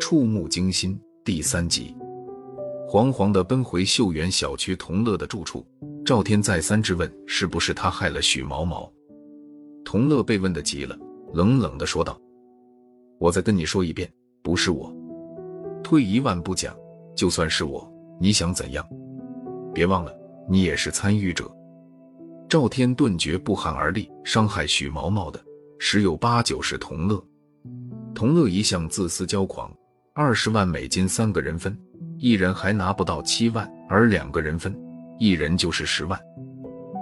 触目惊心第三集，惶惶地奔回秀园小区同乐的住处，赵天再三质问是不是他害了许毛毛。同乐被问的急了，冷冷地说道：“我再跟你说一遍，不是我。退一万步讲，就算是我，你想怎样？别忘了，你也是参与者。”赵天顿觉不寒而栗，伤害许毛毛的十有八九是同乐。同乐一向自私骄狂，二十万美金三个人分，一人还拿不到七万，而两个人分，一人就是十万。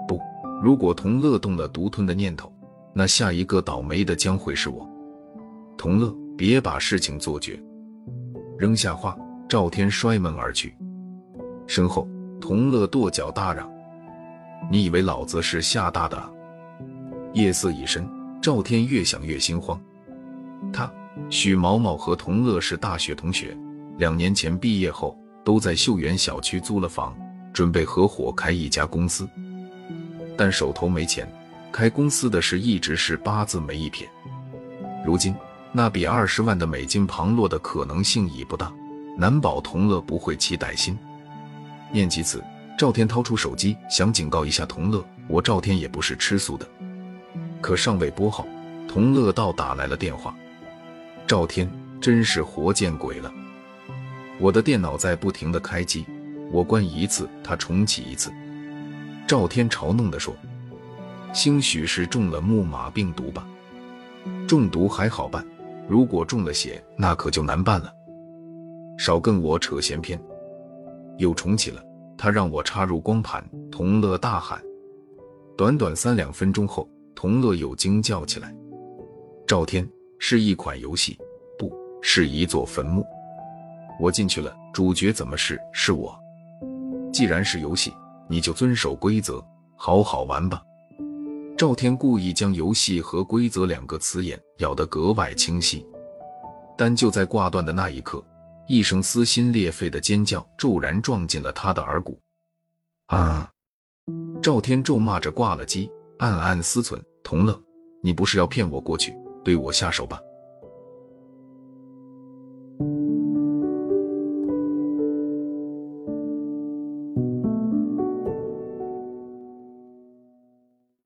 不，如果同乐动了独吞的念头，那下一个倒霉的将会是我。同乐，别把事情做绝。扔下话，赵天摔门而去。身后，同乐跺脚大嚷。你以为老子是吓大的？夜色已深，赵天越想越心慌。他许毛毛和同乐是大学同学，两年前毕业后都在秀园小区租了房，准备合伙开一家公司。但手头没钱，开公司的事一直是八字没一撇。如今那笔二十万的美金旁落的可能性已不大，难保同乐不会起歹心。念及此。赵天掏出手机，想警告一下同乐：“我赵天也不是吃素的。”可尚未拨号，同乐道打来了电话。赵天真是活见鬼了！我的电脑在不停的开机，我关一次，它重启一次。赵天嘲弄地说：“兴许是中了木马病毒吧？中毒还好办，如果中了血，那可就难办了。少跟我扯闲篇。”又重启了。他让我插入光盘，同乐大喊。短短三两分钟后，同乐又惊叫起来：“赵天，是一款游戏，不是一座坟墓。我进去了，主角怎么是是我？既然是游戏，你就遵守规则，好好玩吧。”赵天故意将“游戏”和“规则”两个词眼咬得格外清晰，但就在挂断的那一刻。一声撕心裂肺的尖叫骤然撞进了他的耳骨。啊！赵天咒骂着挂了机，暗暗思忖：同乐，你不是要骗我过去对我下手吧？